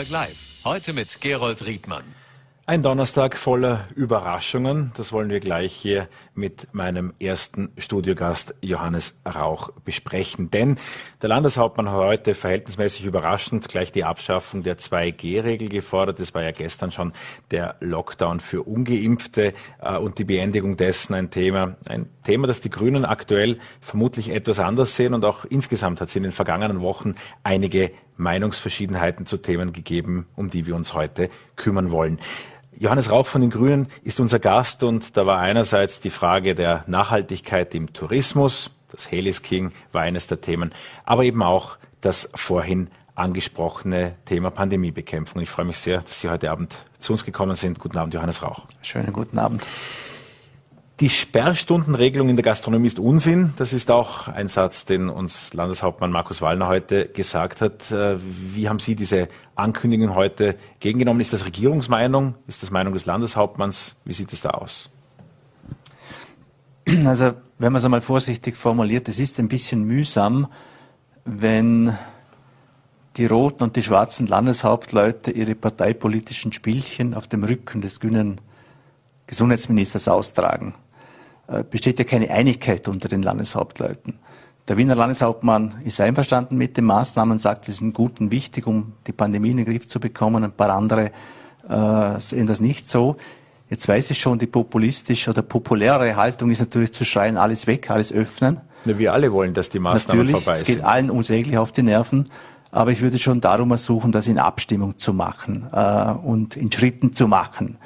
Vorarlberg Live. Heute mit Gerold Riedmann. Ein Donnerstag voller Überraschungen. Das wollen wir gleich hier mit meinem ersten Studiogast Johannes Rauch besprechen. Denn der Landeshauptmann hat heute verhältnismäßig überraschend gleich die Abschaffung der 2G-Regel gefordert. Es war ja gestern schon der Lockdown für Ungeimpfte äh, und die Beendigung dessen ein Thema. Ein Thema, das die Grünen aktuell vermutlich etwas anders sehen und auch insgesamt hat es in den vergangenen Wochen einige Meinungsverschiedenheiten zu Themen gegeben, um die wir uns heute kümmern wollen. Johannes Rauch von den Grünen ist unser Gast und da war einerseits die Frage der Nachhaltigkeit im Tourismus. Das Helis King war eines der Themen, aber eben auch das vorhin angesprochene Thema Pandemiebekämpfung. Ich freue mich sehr, dass Sie heute Abend zu uns gekommen sind. Guten Abend, Johannes Rauch. Schönen guten Abend. Die Sperrstundenregelung in der Gastronomie ist Unsinn. Das ist auch ein Satz, den uns Landeshauptmann Markus Wallner heute gesagt hat. Äh, wie haben Sie diese Ankündigung heute gegengenommen? Ist das Regierungsmeinung? Ist das Meinung des Landeshauptmanns? Wie sieht es da aus? Also, wenn man es einmal vorsichtig formuliert, es ist ein bisschen mühsam, wenn die roten und die schwarzen Landeshauptleute ihre parteipolitischen Spielchen auf dem Rücken des grünen Gesundheitsministers austragen. Äh, besteht ja keine Einigkeit unter den Landeshauptleuten. Der Wiener Landeshauptmann ist einverstanden mit den Maßnahmen, sagt, sie sind gut und wichtig, um die Pandemie in den Griff zu bekommen. Ein paar andere äh, sehen das nicht so. Jetzt weiß ich schon, die populistische oder populärere Haltung ist natürlich zu schreien, alles weg, alles öffnen. Ja, wir alle wollen, dass die Maßnahmen natürlich, vorbei sind. Es geht allen unsäglich auf die Nerven. Aber ich würde schon darum ersuchen, das in Abstimmung zu machen äh, und in Schritten zu machen.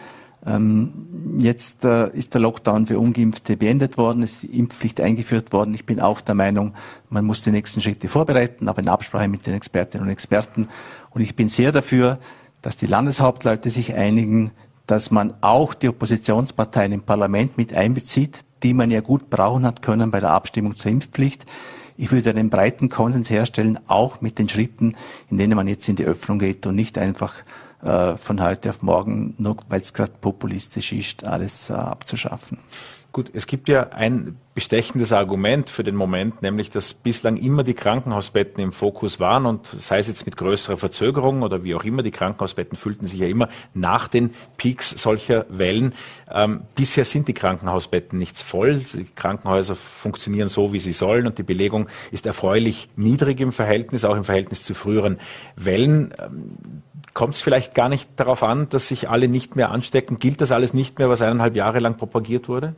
Ähm, jetzt äh, ist der Lockdown für Ungeimpfte beendet worden, ist die Impfpflicht eingeführt worden. Ich bin auch der Meinung, man muss die nächsten Schritte vorbereiten, aber in Absprache mit den Expertinnen und Experten. Und ich bin sehr dafür, dass die Landeshauptleute sich einigen, dass man auch die Oppositionsparteien im Parlament mit einbezieht, die man ja gut brauchen hat können bei der Abstimmung zur Impfpflicht. Ich würde einen breiten Konsens herstellen, auch mit den Schritten, in denen man jetzt in die Öffnung geht und nicht einfach äh, von heute auf morgen, nur weil es gerade populistisch ist, alles äh, abzuschaffen. Gut, es gibt ja ein bestechendes Argument für den Moment, nämlich dass bislang immer die Krankenhausbetten im Fokus waren und sei es jetzt mit größerer Verzögerung oder wie auch immer, die Krankenhausbetten füllten sich ja immer nach den Peaks solcher Wellen. Ähm, bisher sind die Krankenhausbetten nichts voll. Die Krankenhäuser funktionieren so, wie sie sollen und die Belegung ist erfreulich niedrig im Verhältnis, auch im Verhältnis zu früheren Wellen. Ähm, Kommt es vielleicht gar nicht darauf an, dass sich alle nicht mehr anstecken? Gilt das alles nicht mehr, was eineinhalb Jahre lang propagiert wurde?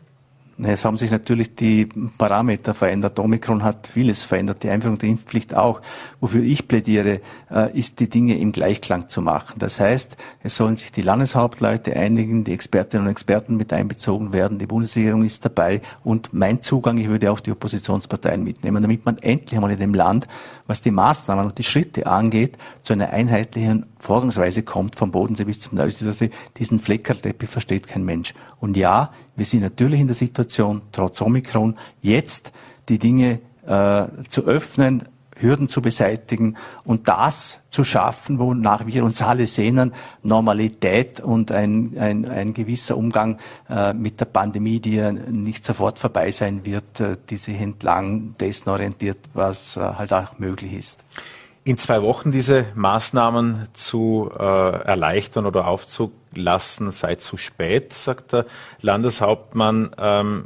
Es haben sich natürlich die Parameter verändert. Omikron hat vieles verändert, die Einführung der Impfpflicht auch. Wofür ich plädiere, äh, ist die Dinge im Gleichklang zu machen. Das heißt, es sollen sich die Landeshauptleute einigen, die Expertinnen und Experten mit einbezogen werden, die Bundesregierung ist dabei und mein Zugang, ich würde auch die Oppositionsparteien mitnehmen, damit man endlich einmal in dem Land, was die Maßnahmen und die Schritte angeht, zu einer einheitlichen Vorgangsweise kommt, vom Bodensee bis zum Neusiedlersee. Diesen Fleckerteppich versteht kein Mensch. Und ja, wir sind natürlich in der Situation, trotz Omikron, jetzt die Dinge äh, zu öffnen, Hürden zu beseitigen und das zu schaffen, wonach wir uns alle sehnen, Normalität und ein, ein, ein gewisser Umgang äh, mit der Pandemie, die ja nicht sofort vorbei sein wird, äh, die sich entlang dessen orientiert, was äh, halt auch möglich ist in zwei Wochen diese Maßnahmen zu äh, erleichtern oder aufzulassen, sei zu spät, sagt der Landeshauptmann. Ähm,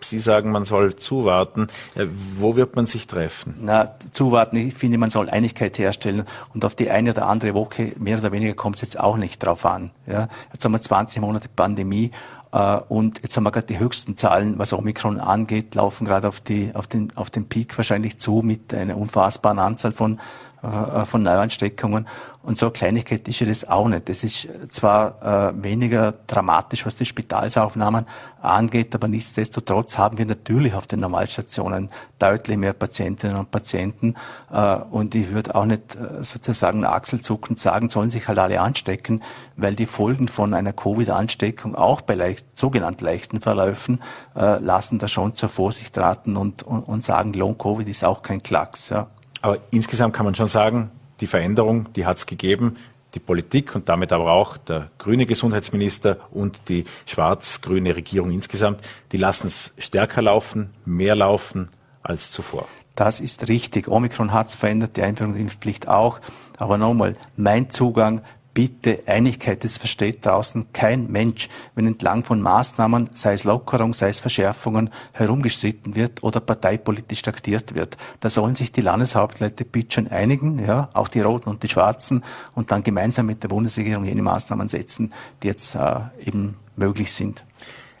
Sie sagen, man soll zuwarten. Äh, wo wird man sich treffen? Na, zuwarten, ich finde, man soll Einigkeit herstellen und auf die eine oder andere Woche, mehr oder weniger, kommt es jetzt auch nicht drauf an. Ja? Jetzt haben wir 20 Monate Pandemie und jetzt haben wir gerade die höchsten Zahlen, was Omikron angeht, laufen gerade auf, die, auf, den, auf den Peak wahrscheinlich zu mit einer unfassbaren Anzahl von, äh, von Neuansteckungen. Und so Kleinigkeit ist ja das auch nicht. Das ist zwar äh, weniger dramatisch, was die Spitalsaufnahmen angeht, aber nichtsdestotrotz haben wir natürlich auf den Normalstationen deutlich mehr Patientinnen und Patienten. Äh, und ich würde auch nicht äh, sozusagen achselzuckend sagen, sollen sich halt alle anstecken, weil die Folgen von einer Covid-Ansteckung auch bei leicht, sogenannt leichten Verläufen äh, lassen da schon zur Vorsicht raten und, und, und sagen, Long-Covid ist auch kein Klacks. Ja. Aber insgesamt kann man schon sagen, die Veränderung, die hat es gegeben. Die Politik und damit aber auch der grüne Gesundheitsminister und die schwarz-grüne Regierung insgesamt, die lassen es stärker laufen, mehr laufen als zuvor. Das ist richtig. Omikron hat es verändert, die Einführung der Impfpflicht auch. Aber nochmal, mein Zugang bitte Einigkeit, das versteht draußen kein Mensch, wenn entlang von Maßnahmen, sei es Lockerung, sei es Verschärfungen, herumgestritten wird oder parteipolitisch taktiert wird. Da sollen sich die Landeshauptleute bitte schon einigen, ja, auch die Roten und die Schwarzen, und dann gemeinsam mit der Bundesregierung jene Maßnahmen setzen, die jetzt äh, eben möglich sind.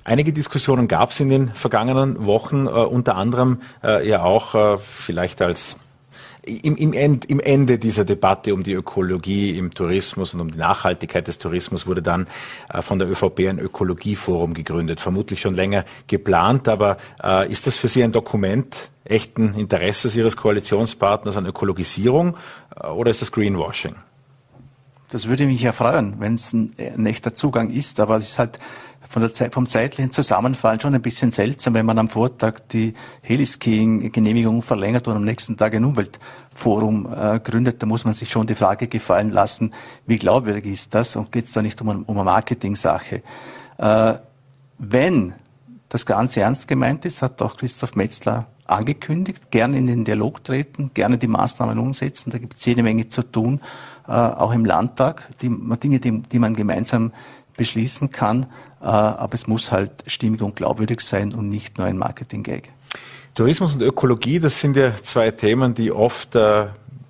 Einige Diskussionen gab es in den vergangenen Wochen, äh, unter anderem äh, ja auch äh, vielleicht als im, im, End, im Ende dieser Debatte um die Ökologie im Tourismus und um die Nachhaltigkeit des Tourismus wurde dann äh, von der ÖVP ein Ökologieforum gegründet. Vermutlich schon länger geplant, aber äh, ist das für Sie ein Dokument echten Interesses Ihres Koalitionspartners an Ökologisierung äh, oder ist das Greenwashing? Das würde mich ja freuen, wenn es ein, ein echter Zugang ist, aber es ist halt von der Zeit, vom zeitlichen Zusammenfallen schon ein bisschen seltsam, wenn man am Vortag die Heliskiing-Genehmigung verlängert und am nächsten Tag ein Umweltforum äh, gründet. Da muss man sich schon die Frage gefallen lassen, wie glaubwürdig ist das und geht es da nicht um, um eine Marketing-Sache. Äh, wenn das Ganze ernst gemeint ist, hat auch Christoph Metzler angekündigt, gerne in den Dialog treten, gerne die Maßnahmen umsetzen. Da gibt es jede Menge zu tun, äh, auch im Landtag, die, Dinge, die, die man gemeinsam beschließen kann. Äh, aber es muss halt stimmig und glaubwürdig sein und nicht nur ein Marketing-Gag. Tourismus und Ökologie, das sind ja zwei Themen, die oft äh,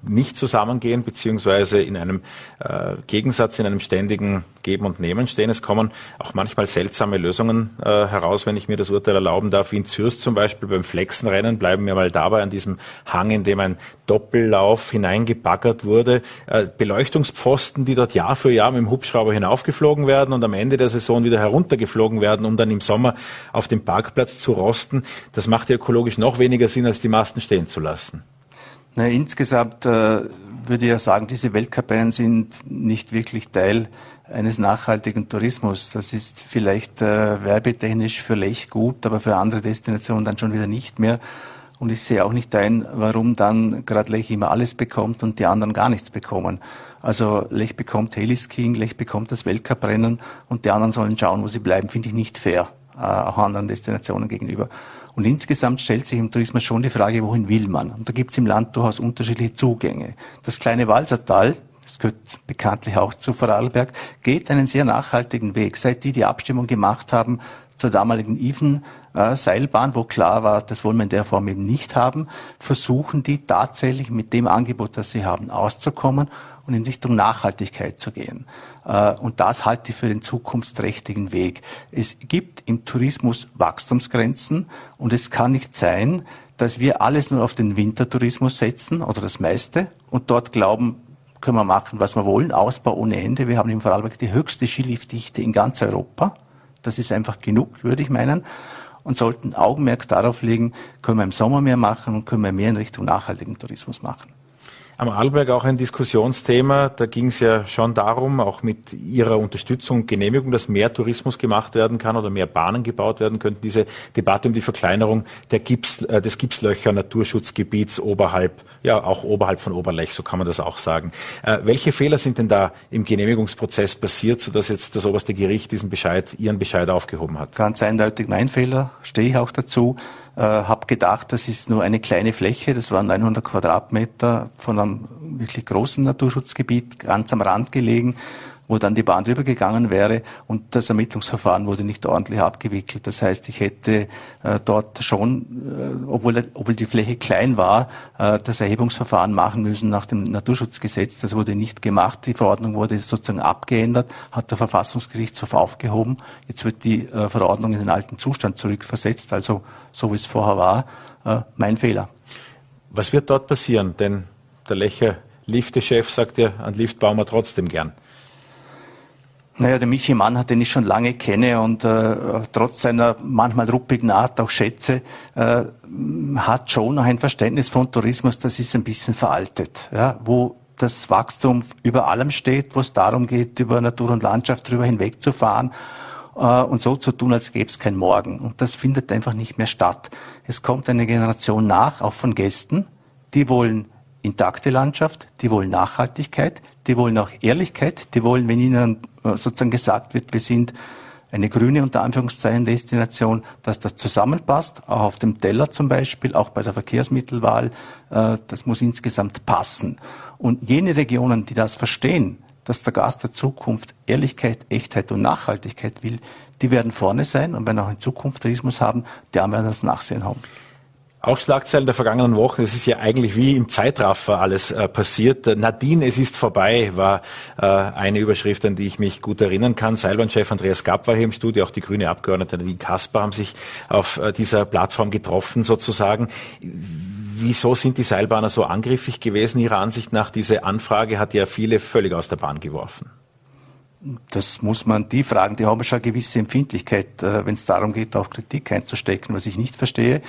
nicht zusammengehen, beziehungsweise in einem äh, Gegensatz, in einem ständigen Geben und Nehmen stehen. Es kommen auch manchmal seltsame Lösungen äh, heraus, wenn ich mir das Urteil erlauben darf. Wie in Zürich zum Beispiel beim Flexenrennen bleiben wir mal dabei an diesem Hang, in dem ein Doppellauf hineingebaggert wurde. Äh, Beleuchtungspfosten, die dort Jahr für Jahr mit dem Hubschrauber hinaufgeflogen werden und am Ende der Saison wieder heruntergeflogen werden, um dann im Sommer auf dem Parkplatz zu rosten. Das macht ja ökologisch noch weniger Sinn, als die Masten stehen zu lassen. Na, insgesamt äh, würde ich ja sagen, diese Weltcuprennen sind nicht wirklich Teil eines nachhaltigen Tourismus. Das ist vielleicht äh, werbetechnisch für Lech gut, aber für andere Destinationen dann schon wieder nicht mehr. Und ich sehe auch nicht ein, warum dann gerade Lech immer alles bekommt und die anderen gar nichts bekommen. Also Lech bekommt Heliskiing, Lech bekommt das Weltcuprennen und die anderen sollen schauen, wo sie bleiben, finde ich nicht fair, äh, auch anderen Destinationen gegenüber. Und insgesamt stellt sich im Tourismus schon die Frage, wohin will man? Und da gibt es im Land durchaus unterschiedliche Zugänge. Das kleine Walsertal, das gehört bekanntlich auch zu Vorarlberg, geht einen sehr nachhaltigen Weg. Seit die die Abstimmung gemacht haben zur damaligen äh, Seilbahn, wo klar war, das wollen wir in der Form eben nicht haben, versuchen die tatsächlich mit dem Angebot, das sie haben, auszukommen und in Richtung Nachhaltigkeit zu gehen. Äh, und das halte ich für den zukunftsträchtigen Weg. Es gibt im Tourismus Wachstumsgrenzen und es kann nicht sein, dass wir alles nur auf den Wintertourismus setzen oder das meiste und dort glauben, können wir machen, was wir wollen, Ausbau ohne Ende. Wir haben im Vorarlberg die höchste Skiliftdichte in ganz Europa. Das ist einfach genug, würde ich meinen. Und sollten Augenmerk darauf legen, können wir im Sommer mehr machen und können wir mehr in Richtung nachhaltigen Tourismus machen am Arlberg auch ein Diskussionsthema. Da ging es ja schon darum, auch mit Ihrer Unterstützung, Genehmigung, dass mehr Tourismus gemacht werden kann oder mehr Bahnen gebaut werden könnten. Diese Debatte um die Verkleinerung Gips, äh, des Gipslöcher Naturschutzgebiets oberhalb, ja auch oberhalb von Oberlech, so kann man das auch sagen. Äh, welche Fehler sind denn da im Genehmigungsprozess passiert, sodass jetzt das oberste Gericht diesen Bescheid, Ihren Bescheid aufgehoben hat? Ganz eindeutig mein Fehler, stehe ich auch dazu äh, habe gedacht, das ist nur eine kleine Fläche, das waren 900 Quadratmeter von einem wirklich großen Naturschutzgebiet, ganz am Rand gelegen wo dann die Bahn drüber gegangen wäre und das Ermittlungsverfahren wurde nicht ordentlich abgewickelt. Das heißt, ich hätte äh, dort schon, äh, obwohl, obwohl die Fläche klein war, äh, das Erhebungsverfahren machen müssen nach dem Naturschutzgesetz. Das wurde nicht gemacht. Die Verordnung wurde sozusagen abgeändert, hat der Verfassungsgerichtshof aufgehoben. Jetzt wird die äh, Verordnung in den alten Zustand zurückversetzt, also so wie es vorher war. Äh, mein Fehler. Was wird dort passieren? Denn der Lecher Liftechef sagt ja, an Lift bauen wir trotzdem gern. Naja, der Michi Mann, den ich schon lange kenne und äh, trotz seiner manchmal ruppigen Art auch schätze, äh, hat schon noch ein Verständnis von Tourismus, das ist ein bisschen veraltet. Ja, wo das Wachstum über allem steht, wo es darum geht, über Natur und Landschaft drüber hinwegzufahren äh, und so zu tun, als gäbe es kein Morgen. Und das findet einfach nicht mehr statt. Es kommt eine Generation nach, auch von Gästen, die wollen intakte Landschaft, die wollen Nachhaltigkeit, die wollen auch Ehrlichkeit, die wollen, wenn ihnen sozusagen gesagt wird, wir sind eine grüne unter Anführungszeichen Destination, dass das zusammenpasst, auch auf dem Teller zum Beispiel, auch bei der Verkehrsmittelwahl. Äh, das muss insgesamt passen. Und jene Regionen, die das verstehen, dass der Gast der Zukunft Ehrlichkeit, Echtheit und Nachhaltigkeit will, die werden vorne sein und wir auch in Zukunft Tourismus haben, die werden das Nachsehen haben. Auch Schlagzeilen der vergangenen Wochen. Es ist ja eigentlich wie im Zeitraffer alles äh, passiert. Nadine, es ist vorbei, war äh, eine Überschrift, an die ich mich gut erinnern kann. Seilbahnchef Andreas Gapp war hier im Studio, auch die grüne Abgeordnete Nadine Kasper haben sich auf äh, dieser Plattform getroffen sozusagen. Wieso sind die Seilbahner so angriffig gewesen? Ihrer Ansicht nach, diese Anfrage hat ja viele völlig aus der Bahn geworfen. Das muss man die fragen, die haben schon eine gewisse Empfindlichkeit, äh, wenn es darum geht, auch Kritik einzustecken, was ich nicht verstehe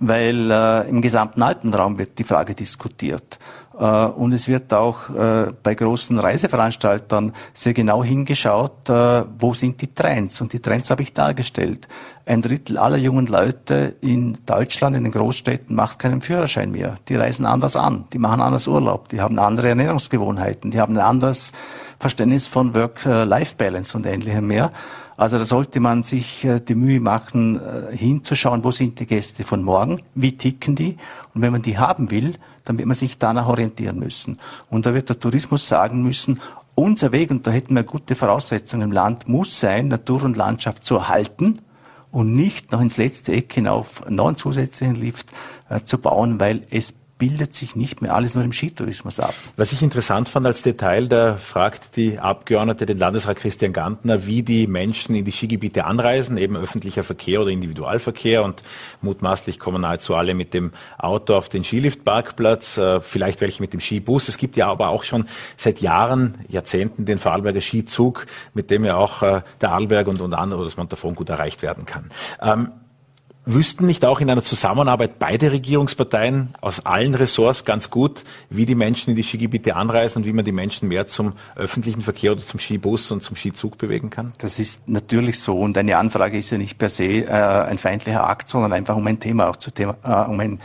weil äh, im gesamten Alpenraum wird die Frage diskutiert. Äh, und es wird auch äh, bei großen Reiseveranstaltern sehr genau hingeschaut, äh, wo sind die Trends. Und die Trends habe ich dargestellt. Ein Drittel aller jungen Leute in Deutschland, in den Großstädten, macht keinen Führerschein mehr. Die reisen anders an, die machen anders Urlaub, die haben andere Ernährungsgewohnheiten, die haben ein anderes Verständnis von Work-Life-Balance und ähnlichem mehr. Also da sollte man sich äh, die Mühe machen, äh, hinzuschauen, wo sind die Gäste von morgen, wie ticken die. Und wenn man die haben will, dann wird man sich danach orientieren müssen. Und da wird der Tourismus sagen müssen, unser Weg, und da hätten wir gute Voraussetzungen im Land, muss sein, Natur und Landschaft zu erhalten und nicht noch ins letzte Eck hinauf neuen zusätzlichen Lift äh, zu bauen, weil es bildet sich nicht mehr alles nur im Skitourismus ab. Was ich interessant fand als Detail, da fragt die Abgeordnete den Landesrat Christian Gantner, wie die Menschen in die Skigebiete anreisen, eben öffentlicher Verkehr oder Individualverkehr und mutmaßlich kommen nahezu alle mit dem Auto auf den Skiliftparkplatz, äh, vielleicht welche mit dem Skibus. Es gibt ja aber auch schon seit Jahren, Jahrzehnten den Vorarlberger Skizug, mit dem ja auch äh, der Arlberg und, und andere, das Montafon gut erreicht werden kann. Ähm, Wüssten nicht auch in einer Zusammenarbeit beide Regierungsparteien aus allen Ressorts ganz gut, wie die Menschen in die Skigebiete anreisen und wie man die Menschen mehr zum öffentlichen Verkehr oder zum Skibus und zum Skizug bewegen kann? Das ist natürlich so und eine Anfrage ist ja nicht per se äh, ein feindlicher Akt, sondern einfach um ein Thema auch zu Thema, äh, um ein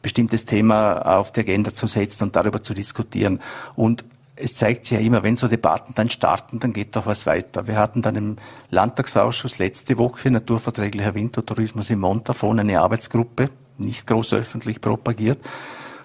bestimmtes Thema auf die Agenda zu setzen und darüber zu diskutieren. Und es zeigt sich ja immer, wenn so Debatten dann starten, dann geht doch was weiter. Wir hatten dann im Landtagsausschuss letzte Woche naturverträglicher Wintertourismus im Montafon eine Arbeitsgruppe, nicht groß öffentlich propagiert,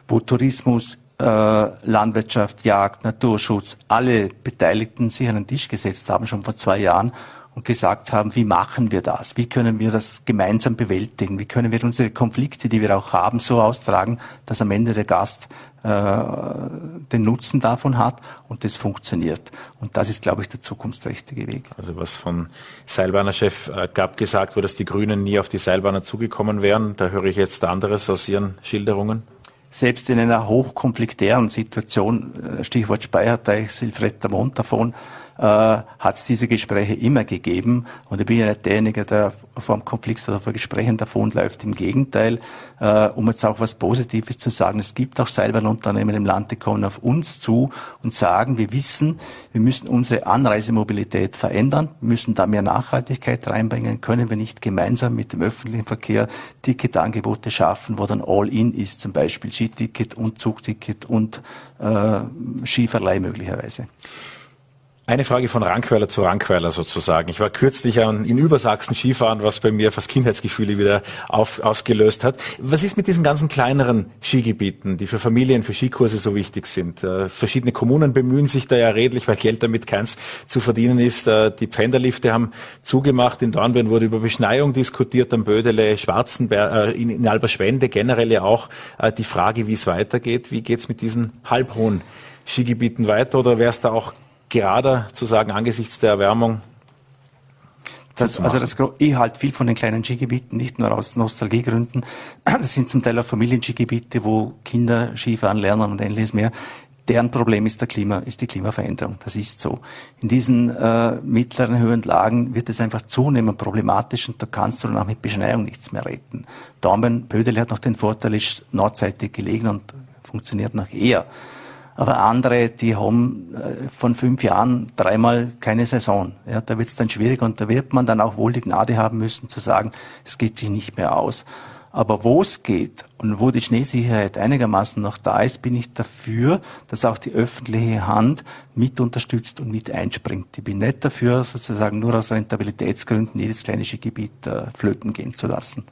wo Tourismus, äh, Landwirtschaft, Jagd, Naturschutz, alle Beteiligten sich an den Tisch gesetzt haben, schon vor zwei Jahren und gesagt haben, wie machen wir das? Wie können wir das gemeinsam bewältigen? Wie können wir unsere Konflikte, die wir auch haben, so austragen, dass am Ende der Gast den Nutzen davon hat und das funktioniert. Und das ist, glaube ich, der zukunftsträchtige Weg. Also was von Seilbahnerchef äh, Gab gesagt wurde, dass die Grünen nie auf die Seilbahner zugekommen wären, da höre ich jetzt anderes aus Ihren Schilderungen selbst in einer hochkonfliktären Situation, äh, Stichwort Speierteich, Silfretta Mont davon, äh, hat es diese Gespräche immer gegeben. Und ich bin ja nicht derjenige, der einem Konflikt oder vor Gesprächen davonläuft. Im Gegenteil, äh, um jetzt auch was Positives zu sagen, es gibt auch Seilbahnunternehmen im Land, die kommen auf uns zu und sagen, wir wissen, wir müssen unsere Anreisemobilität verändern, müssen da mehr Nachhaltigkeit reinbringen, können wir nicht gemeinsam mit dem öffentlichen Verkehr Ticketangebote schaffen, wo dann All-In ist, zum Beispiel Skiticket und Zugticket und äh, Skiverleih möglicherweise. Eine Frage von Rankweiler zu Rankweiler sozusagen. Ich war kürzlich in Übersachsen Skifahren, was bei mir fast Kindheitsgefühle wieder auf, ausgelöst hat. Was ist mit diesen ganzen kleineren Skigebieten, die für Familien, für Skikurse so wichtig sind? Äh, verschiedene Kommunen bemühen sich da ja redlich, weil Geld damit keins zu verdienen ist. Äh, die Pfänderlifte haben zugemacht. In Dornbirn wurde über Beschneiung diskutiert, am Bödele, Schwarzenberg, äh, in, in Alberschwende generell ja auch äh, die Frage, wie es weitergeht. Wie geht's mit diesen halbhohen Skigebieten weiter oder wäre es da auch gerade zu sagen, angesichts der Erwärmung? Das, also das, ich halte viel von den kleinen Skigebieten, nicht nur aus Nostalgiegründen. Das sind zum Teil auch Familienskigebiete, wo Kinder Skifahren lernen und ähnliches mehr. Deren Problem ist der Klima, ist die Klimaveränderung. Das ist so. In diesen äh, mittleren höheren Lagen wird es einfach zunehmend problematisch und da kannst du dann auch mit Beschneiung nichts mehr retten. Daumen, Bödel hat noch den Vorteil, ist nordseitig gelegen und funktioniert noch eher. Aber andere, die haben äh, von fünf Jahren dreimal keine Saison. Ja, da wird es dann schwierig und da wird man dann auch wohl die Gnade haben müssen zu sagen, es geht sich nicht mehr aus. Aber wo es geht und wo die Schneesicherheit einigermaßen noch da ist, bin ich dafür, dass auch die öffentliche Hand mit unterstützt und mit einspringt. Ich bin nicht dafür, sozusagen nur aus Rentabilitätsgründen jedes kleine Skigebiet äh, flöten gehen zu lassen.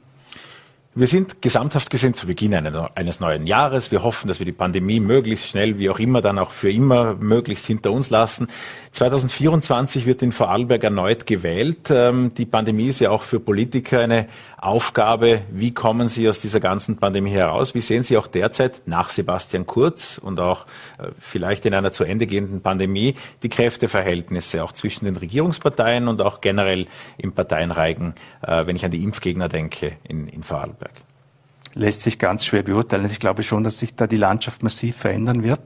Wir sind gesamthaft gesehen zu Beginn eines neuen Jahres. Wir hoffen, dass wir die Pandemie möglichst schnell, wie auch immer, dann auch für immer möglichst hinter uns lassen. 2024 wird in Vorarlberg erneut gewählt. Ähm, die Pandemie ist ja auch für Politiker eine Aufgabe. Wie kommen Sie aus dieser ganzen Pandemie heraus? Wie sehen Sie auch derzeit nach Sebastian Kurz und auch äh, vielleicht in einer zu Ende gehenden Pandemie die Kräfteverhältnisse auch zwischen den Regierungsparteien und auch generell im Parteienreigen, äh, wenn ich an die Impfgegner denke in, in Vorarlberg? Lässt sich ganz schwer beurteilen. Ich glaube schon, dass sich da die Landschaft massiv verändern wird.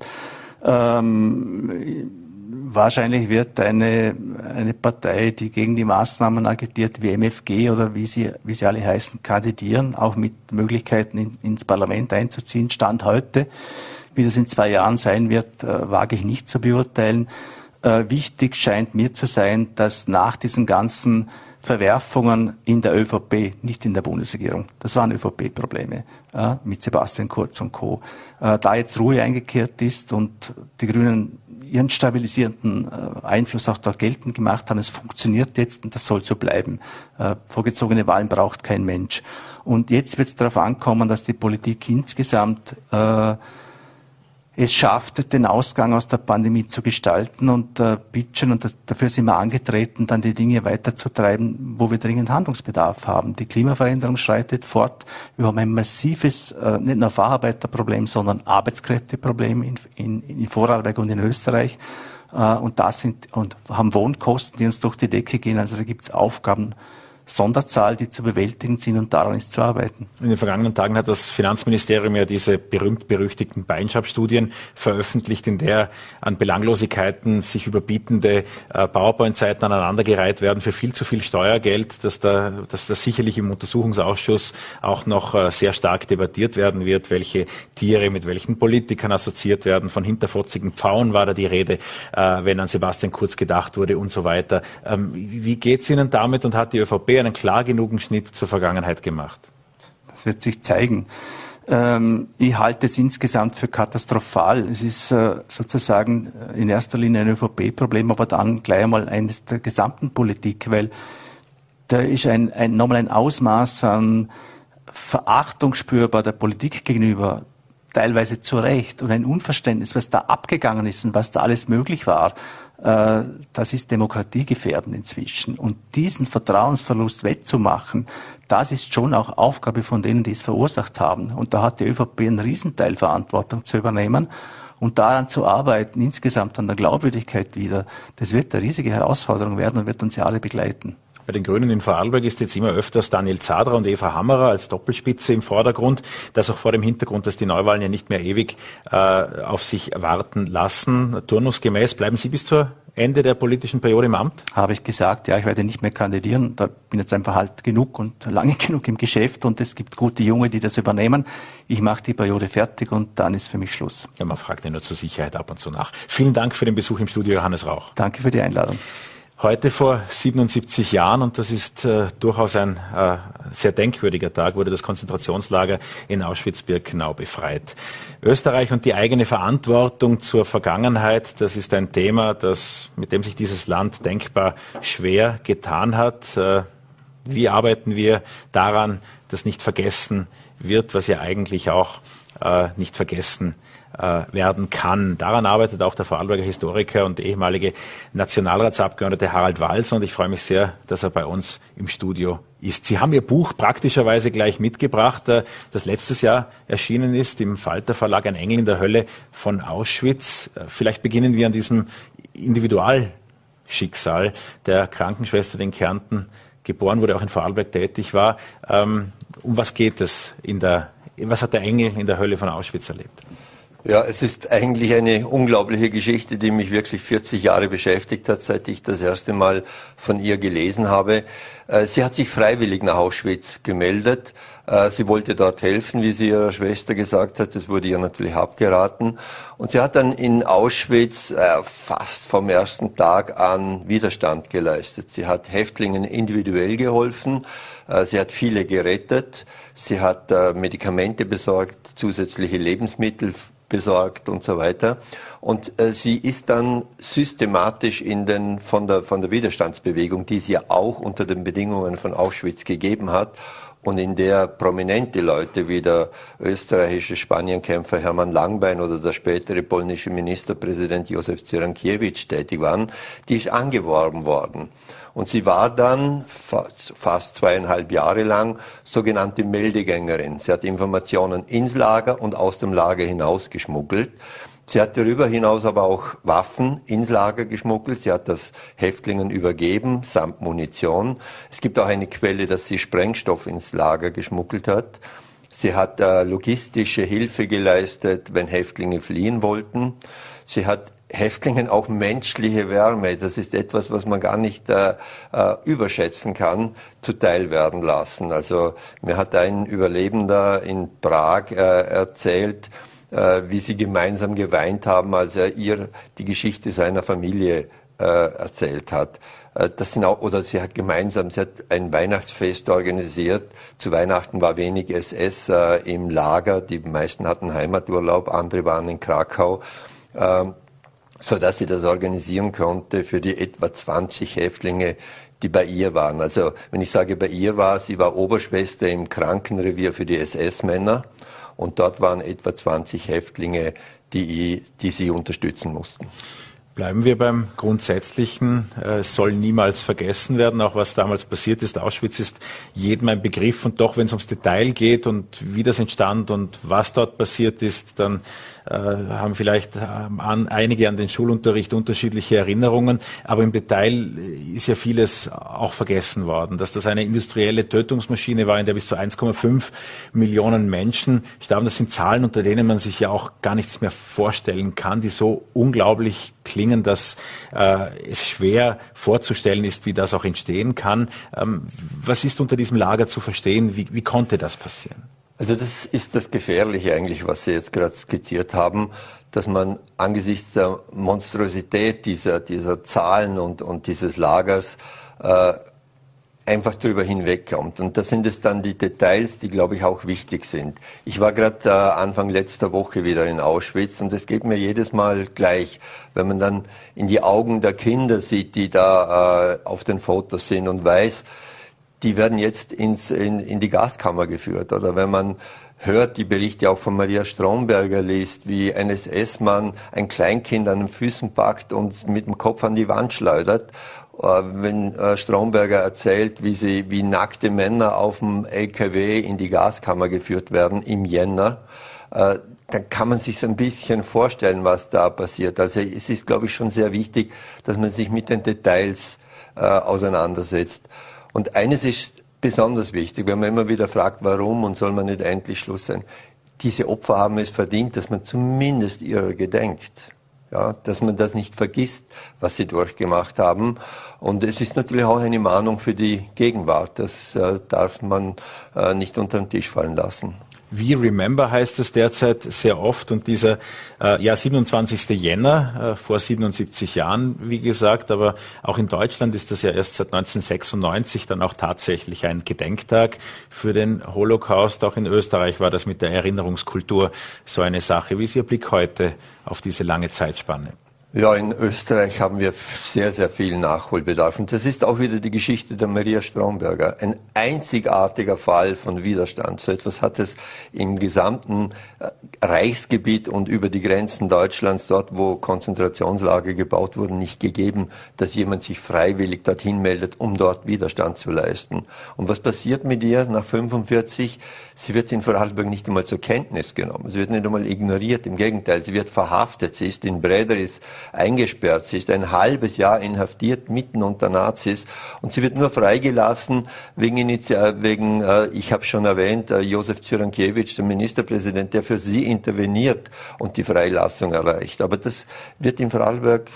Ähm, wahrscheinlich wird eine, eine Partei, die gegen die Maßnahmen agitiert, wie MFG oder wie sie, wie sie alle heißen, kandidieren, auch mit Möglichkeiten in, ins Parlament einzuziehen. Stand heute, wie das in zwei Jahren sein wird, äh, wage ich nicht zu beurteilen. Äh, wichtig scheint mir zu sein, dass nach diesen ganzen Verwerfungen in der ÖVP, nicht in der Bundesregierung. Das waren ÖVP-Probleme äh, mit Sebastian Kurz und Co. Äh, da jetzt Ruhe eingekehrt ist und die Grünen ihren stabilisierenden äh, Einfluss auch da geltend gemacht haben. Es funktioniert jetzt und das soll so bleiben. Äh, vorgezogene Wahlen braucht kein Mensch. Und jetzt wird es darauf ankommen, dass die Politik insgesamt äh, es schafft, den Ausgang aus der Pandemie zu gestalten und äh, Bitchen, und das, dafür sind wir angetreten, dann die Dinge weiterzutreiben, wo wir dringend Handlungsbedarf haben. Die Klimaveränderung schreitet fort. Wir haben ein massives, äh, nicht nur Facharbeiterproblem, sondern Arbeitskräfteproblem in, in, in Vorarlberg und in Österreich. Äh, und das sind, und haben Wohnkosten, die uns durch die Decke gehen. Also da gibt es Aufgaben, Sonderzahl, die zu bewältigen sind und daran ist zu arbeiten. In den vergangenen Tagen hat das Finanzministerium ja diese berühmt-berüchtigten Beinschab-Studien veröffentlicht, in der an Belanglosigkeiten sich überbietende äh, PowerPoint-Seiten aneinandergereiht werden für viel zu viel Steuergeld, dass da, dass das sicherlich im Untersuchungsausschuss auch noch äh, sehr stark debattiert werden wird, welche Tiere mit welchen Politikern assoziiert werden. Von hinterfotzigen Pfauen war da die Rede, äh, wenn an Sebastian Kurz gedacht wurde und so weiter. Ähm, wie geht's Ihnen damit und hat die ÖVP einen klar genugen Schnitt zur Vergangenheit gemacht? Das wird sich zeigen. Ähm, ich halte es insgesamt für katastrophal. Es ist äh, sozusagen in erster Linie ein ÖVP-Problem, aber dann gleich einmal eines der gesamten Politik, weil da ist ein, ein, nochmal ein Ausmaß an Verachtung spürbar der Politik gegenüber, teilweise zu Recht, und ein Unverständnis, was da abgegangen ist und was da alles möglich war. Äh, das ist demokratiegefährdend inzwischen. Und diesen Vertrauensverlust wettzumachen, das ist schon auch Aufgabe von denen, die es verursacht haben. Und da hat die ÖVP einen Riesenteil Verantwortung zu übernehmen und daran zu arbeiten, insgesamt an der Glaubwürdigkeit wieder. Das wird eine riesige Herausforderung werden und wird uns ja alle begleiten. Bei den Grünen in Vorarlberg ist jetzt immer öfters Daniel Zadra und Eva Hammerer als Doppelspitze im Vordergrund. Das auch vor dem Hintergrund, dass die Neuwahlen ja nicht mehr ewig äh, auf sich warten lassen. Turnusgemäß bleiben Sie bis zur Ende der politischen Periode im Amt? Habe ich gesagt, ja, ich werde nicht mehr kandidieren. Da bin jetzt einfach halt genug und lange genug im Geschäft und es gibt gute Junge, die das übernehmen. Ich mache die Periode fertig und dann ist für mich Schluss. Ja, man fragt ja nur zur Sicherheit ab und zu nach. Vielen Dank für den Besuch im Studio, Johannes Rauch. Danke für die Einladung. Heute vor 77 Jahren, und das ist äh, durchaus ein äh, sehr denkwürdiger Tag, wurde das Konzentrationslager in Auschwitz-Birkenau befreit. Österreich und die eigene Verantwortung zur Vergangenheit, das ist ein Thema, das, mit dem sich dieses Land denkbar schwer getan hat. Äh, wie arbeiten wir daran, dass nicht vergessen wird, was ja eigentlich auch äh, nicht vergessen äh, werden kann. Daran arbeitet auch der Vorarlberger Historiker und ehemalige Nationalratsabgeordnete Harald Walser und ich freue mich sehr, dass er bei uns im Studio ist. Sie haben Ihr Buch praktischerweise gleich mitgebracht, äh, das letztes Jahr erschienen ist im Falter Verlag Ein Engel in der Hölle von Auschwitz. Äh, vielleicht beginnen wir an diesem Individualschicksal der Krankenschwester in Kärnten geboren wurde, auch in Vorarlberg tätig war. Ähm, um was geht es in der, was hat der Engel in der Hölle von Auschwitz erlebt? Ja, es ist eigentlich eine unglaubliche Geschichte, die mich wirklich 40 Jahre beschäftigt hat, seit ich das erste Mal von ihr gelesen habe. Äh, sie hat sich freiwillig nach Auschwitz gemeldet. Äh, sie wollte dort helfen, wie sie ihrer Schwester gesagt hat. Das wurde ihr natürlich abgeraten. Und sie hat dann in Auschwitz äh, fast vom ersten Tag an Widerstand geleistet. Sie hat Häftlingen individuell geholfen. Sie hat viele gerettet. Sie hat Medikamente besorgt, zusätzliche Lebensmittel besorgt und so weiter. Und äh, sie ist dann systematisch in den, von, der, von der Widerstandsbewegung, die sie ja auch unter den Bedingungen von Auschwitz gegeben hat, und in der prominente Leute wie der österreichische Spanienkämpfer Hermann Langbein oder der spätere polnische Ministerpräsident Josef Cyrankiewicz tätig waren, die ist angeworben worden. Und sie war dann fast zweieinhalb Jahre lang sogenannte Meldegängerin. Sie hat Informationen ins Lager und aus dem Lager hinaus geschmuggelt. Sie hat darüber hinaus aber auch Waffen ins Lager geschmuggelt. Sie hat das Häftlingen übergeben, samt Munition. Es gibt auch eine Quelle, dass sie Sprengstoff ins Lager geschmuggelt hat. Sie hat äh, logistische Hilfe geleistet, wenn Häftlinge fliehen wollten. Sie hat Häftlingen auch menschliche Wärme, das ist etwas, was man gar nicht äh, äh, überschätzen kann, zuteil werden lassen. Also mir hat ein Überlebender in Prag äh, erzählt, äh, wie sie gemeinsam geweint haben, als er ihr die Geschichte seiner Familie äh, erzählt hat. Äh, das sind auch, oder sie hat gemeinsam, sie hat ein Weihnachtsfest organisiert. Zu Weihnachten war wenig SS äh, im Lager. Die meisten hatten Heimaturlaub, andere waren in Krakau. Ähm, so dass sie das organisieren konnte für die etwa 20 Häftlinge, die bei ihr waren. Also wenn ich sage bei ihr war, sie war Oberschwester im Krankenrevier für die SS-Männer und dort waren etwa 20 Häftlinge, die, die sie unterstützen mussten. Bleiben wir beim Grundsätzlichen. Es soll niemals vergessen werden, auch was damals passiert ist. Auschwitz ist jedem ein Begriff und doch, wenn es ums Detail geht und wie das entstand und was dort passiert ist, dann äh, haben vielleicht ähm, an, einige an den Schulunterricht unterschiedliche Erinnerungen, aber im Detail ist ja vieles auch vergessen worden, dass das eine industrielle Tötungsmaschine war, in der bis zu 1,5 Millionen Menschen starben. Das sind Zahlen, unter denen man sich ja auch gar nichts mehr vorstellen kann, die so unglaublich klingen, dass äh, es schwer vorzustellen ist, wie das auch entstehen kann. Ähm, was ist unter diesem Lager zu verstehen? Wie, wie konnte das passieren? Also das ist das Gefährliche eigentlich, was Sie jetzt gerade skizziert haben, dass man angesichts der Monstrosität dieser, dieser Zahlen und, und dieses Lagers äh, einfach darüber hinwegkommt. Und das sind es dann die Details, die, glaube ich, auch wichtig sind. Ich war gerade äh, Anfang letzter Woche wieder in Auschwitz und es geht mir jedes Mal gleich, wenn man dann in die Augen der Kinder sieht, die da äh, auf den Fotos sind und weiß, die werden jetzt ins, in, in die Gaskammer geführt. Oder wenn man hört, die Berichte auch von Maria Stromberger liest, wie ein SS-Mann ein Kleinkind an den Füßen packt und mit dem Kopf an die Wand schleudert. Äh, wenn äh, Stromberger erzählt, wie sie, wie nackte Männer auf dem LKW in die Gaskammer geführt werden im Jänner, äh, dann kann man sich ein bisschen vorstellen, was da passiert. Also es ist, glaube ich, schon sehr wichtig, dass man sich mit den Details auseinandersetzt. Und eines ist besonders wichtig, wenn man immer wieder fragt, warum und soll man nicht endlich Schluss sein. Diese Opfer haben es verdient, dass man zumindest ihrer gedenkt. Ja, dass man das nicht vergisst, was sie durchgemacht haben. Und es ist natürlich auch eine Mahnung für die Gegenwart. Das äh, darf man äh, nicht unter den Tisch fallen lassen. We Remember heißt es derzeit sehr oft und dieser äh, ja 27. Jänner äh, vor 77 Jahren, wie gesagt, aber auch in Deutschland ist das ja erst seit 1996 dann auch tatsächlich ein Gedenktag für den Holocaust. Auch in Österreich war das mit der Erinnerungskultur so eine Sache. Wie ist Ihr Blick heute auf diese lange Zeitspanne? Ja, in Österreich haben wir sehr, sehr viel Nachholbedarf. Und das ist auch wieder die Geschichte der Maria Stromberger. Ein einzigartiger Fall von Widerstand. So etwas hat es im gesamten äh, Reichsgebiet und über die Grenzen Deutschlands, dort wo Konzentrationslager gebaut wurden, nicht gegeben, dass jemand sich freiwillig dorthin meldet, um dort Widerstand zu leisten. Und was passiert mit ihr nach 45? Sie wird in Vorarlberg nicht einmal zur Kenntnis genommen. Sie wird nicht einmal ignoriert. Im Gegenteil, sie wird verhaftet. Sie ist in Brederis eingesperrt. Sie ist ein halbes Jahr inhaftiert mitten unter Nazis und sie wird nur freigelassen wegen, wegen äh, ich habe schon erwähnt, äh, Josef Zyrankiewicz, der Ministerpräsident, der für sie interveniert und die Freilassung erreicht. Aber das wird in Vorarlberg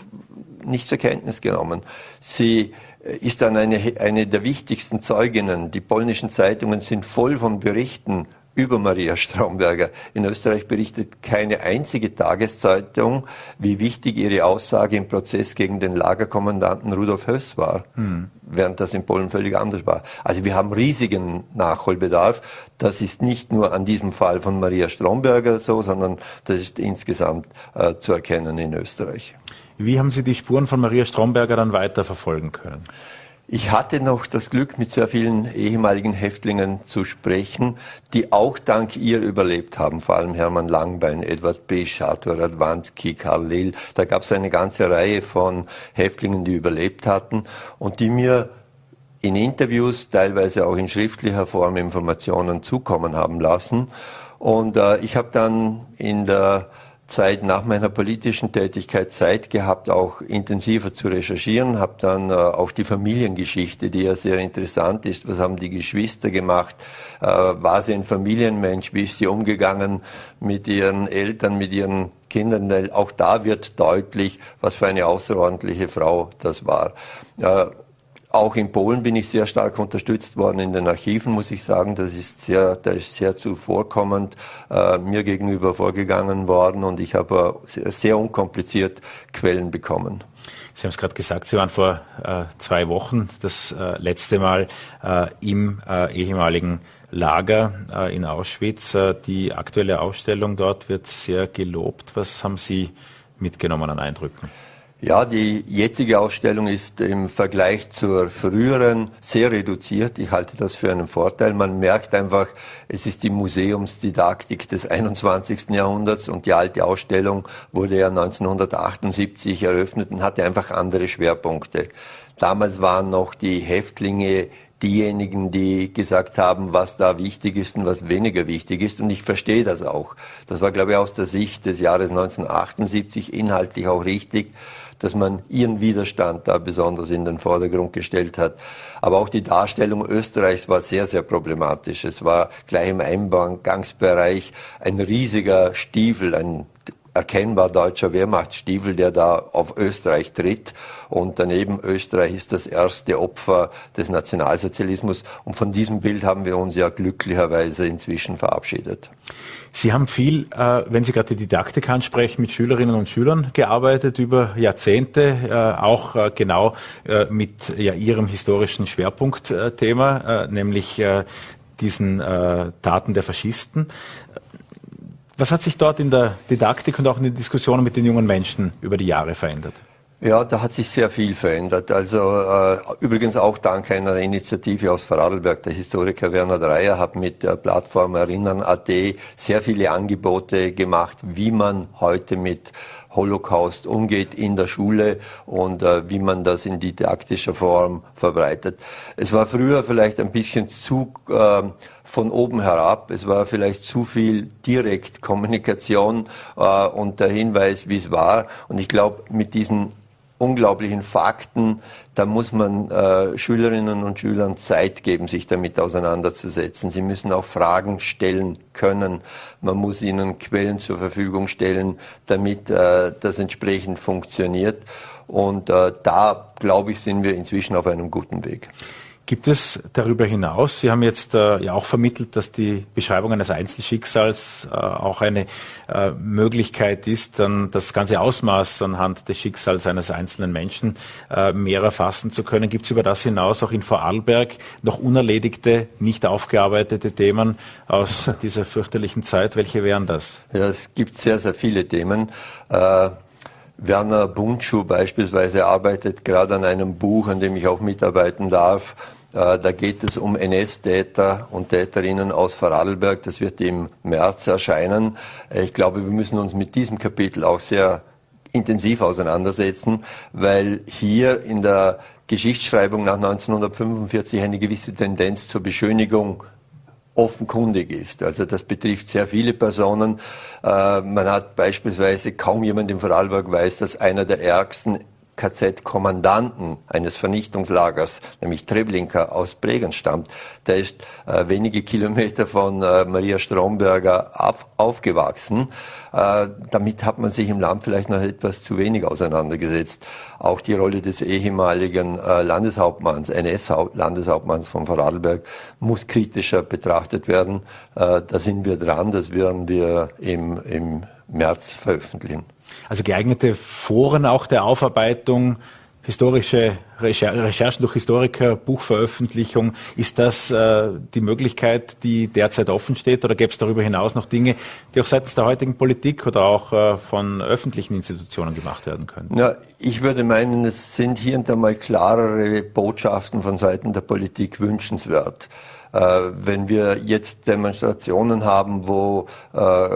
nicht zur Kenntnis genommen. Sie äh, ist dann eine, eine der wichtigsten Zeuginnen. Die polnischen Zeitungen sind voll von Berichten über Maria Straumberger. In Österreich berichtet keine einzige Tageszeitung, wie wichtig ihre Aussage im Prozess gegen den Lagerkommandanten Rudolf Höss war, hm. während das in Polen völlig anders war. Also wir haben riesigen Nachholbedarf. Das ist nicht nur an diesem Fall von Maria Straumberger so, sondern das ist insgesamt äh, zu erkennen in Österreich. Wie haben Sie die Spuren von Maria Stromberger dann weiterverfolgen können? Ich hatte noch das Glück, mit sehr vielen ehemaligen Häftlingen zu sprechen, die auch dank ihr überlebt haben, vor allem Hermann Langbein, Edward Bisch, Arthur Radwanski, Karl Lill. Da gab es eine ganze Reihe von Häftlingen, die überlebt hatten und die mir in Interviews, teilweise auch in schriftlicher Form Informationen zukommen haben lassen. Und äh, ich habe dann in der Zeit nach meiner politischen Tätigkeit Zeit gehabt, auch intensiver zu recherchieren, habe dann äh, auch die Familiengeschichte, die ja sehr interessant ist. Was haben die Geschwister gemacht? Äh, war sie ein Familienmensch? Wie ist sie umgegangen mit ihren Eltern, mit ihren Kindern? Auch da wird deutlich, was für eine außerordentliche Frau das war. Äh, auch in Polen bin ich sehr stark unterstützt worden in den Archiven, muss ich sagen. Das ist sehr, das ist sehr zuvorkommend äh, mir gegenüber vorgegangen worden und ich habe sehr, sehr unkompliziert Quellen bekommen. Sie haben es gerade gesagt, Sie waren vor äh, zwei Wochen das äh, letzte Mal äh, im äh, ehemaligen Lager äh, in Auschwitz. die aktuelle Ausstellung dort wird sehr gelobt. Was haben Sie mitgenommen an Eindrücken? Ja, die jetzige Ausstellung ist im Vergleich zur früheren sehr reduziert. Ich halte das für einen Vorteil. Man merkt einfach, es ist die Museumsdidaktik des 21. Jahrhunderts und die alte Ausstellung wurde ja 1978 eröffnet und hatte einfach andere Schwerpunkte. Damals waren noch die Häftlinge diejenigen, die gesagt haben, was da wichtig ist und was weniger wichtig ist. Und ich verstehe das auch. Das war, glaube ich, aus der Sicht des Jahres 1978 inhaltlich auch richtig dass man ihren Widerstand da besonders in den Vordergrund gestellt hat. Aber auch die Darstellung Österreichs war sehr, sehr problematisch. Es war gleich im Eingangsbereich ein riesiger Stiefel, ein erkennbar deutscher Wehrmachtsstiefel, der da auf Österreich tritt. Und daneben Österreich ist das erste Opfer des Nationalsozialismus. Und von diesem Bild haben wir uns ja glücklicherweise inzwischen verabschiedet. Sie haben viel, äh, wenn Sie gerade die Didaktik ansprechen, mit Schülerinnen und Schülern gearbeitet über Jahrzehnte, äh, auch äh, genau mit Ihrem historischen Schwerpunktthema, nämlich diesen Taten der Faschisten. Was hat sich dort in der Didaktik und auch in den Diskussionen mit den jungen Menschen über die Jahre verändert? Ja, da hat sich sehr viel verändert. Also äh, übrigens auch dank einer Initiative aus Vorarlberg. Der Historiker Werner Dreier hat mit der Plattform Erinnern.at sehr viele Angebote gemacht, wie man heute mit Holocaust umgeht in der Schule und äh, wie man das in didaktischer Form verbreitet. Es war früher vielleicht ein bisschen zu äh, von oben herab, es war vielleicht zu viel Direktkommunikation äh, und der Hinweis, wie es war. Und ich glaube, mit diesen unglaublichen Fakten, da muss man äh, Schülerinnen und Schülern Zeit geben, sich damit auseinanderzusetzen. Sie müssen auch Fragen stellen können. Man muss ihnen Quellen zur Verfügung stellen, damit äh, das entsprechend funktioniert. Und äh, da, glaube ich, sind wir inzwischen auf einem guten Weg. Gibt es darüber hinaus, Sie haben jetzt äh, ja auch vermittelt, dass die Beschreibung eines Einzelschicksals äh, auch eine äh, Möglichkeit ist, dann das ganze Ausmaß anhand des Schicksals eines einzelnen Menschen äh, mehr erfassen zu können. Gibt es über das hinaus auch in Vorarlberg noch unerledigte, nicht aufgearbeitete Themen aus dieser fürchterlichen Zeit? Welche wären das? Ja, es gibt sehr, sehr viele Themen. Äh, Werner Buntschuh beispielsweise arbeitet gerade an einem Buch, an dem ich auch mitarbeiten darf. Äh, da geht es um NS-Täter und Täterinnen aus Vorarlberg. Das wird im März erscheinen. Ich glaube, wir müssen uns mit diesem Kapitel auch sehr intensiv auseinandersetzen, weil hier in der Geschichtsschreibung nach 1945 eine gewisse Tendenz zur Beschönigung offenkundig ist. Also das betrifft sehr viele Personen. Äh, man hat beispielsweise kaum jemand im Vorarlberg weiß, dass einer der ärgsten KZ-Kommandanten eines Vernichtungslagers, nämlich Treblinka aus Bregenz stammt. Der ist äh, wenige Kilometer von äh, Maria Stromberger auf, aufgewachsen. Äh, damit hat man sich im Land vielleicht noch etwas zu wenig auseinandergesetzt. Auch die Rolle des ehemaligen äh, Landeshauptmanns, NS-Landeshauptmanns von Vorarlberg, muss kritischer betrachtet werden. Äh, da sind wir dran, das werden wir im, im März veröffentlichen. Also geeignete Foren auch der Aufarbeitung, historische Recherchen durch Historiker, Buchveröffentlichung. Ist das äh, die Möglichkeit, die derzeit offen steht oder gäbe es darüber hinaus noch Dinge, die auch seitens der heutigen Politik oder auch äh, von öffentlichen Institutionen gemacht werden können? Ja, ich würde meinen, es sind hier und da mal klarere Botschaften von Seiten der Politik wünschenswert. Äh, wenn wir jetzt Demonstrationen haben, wo äh,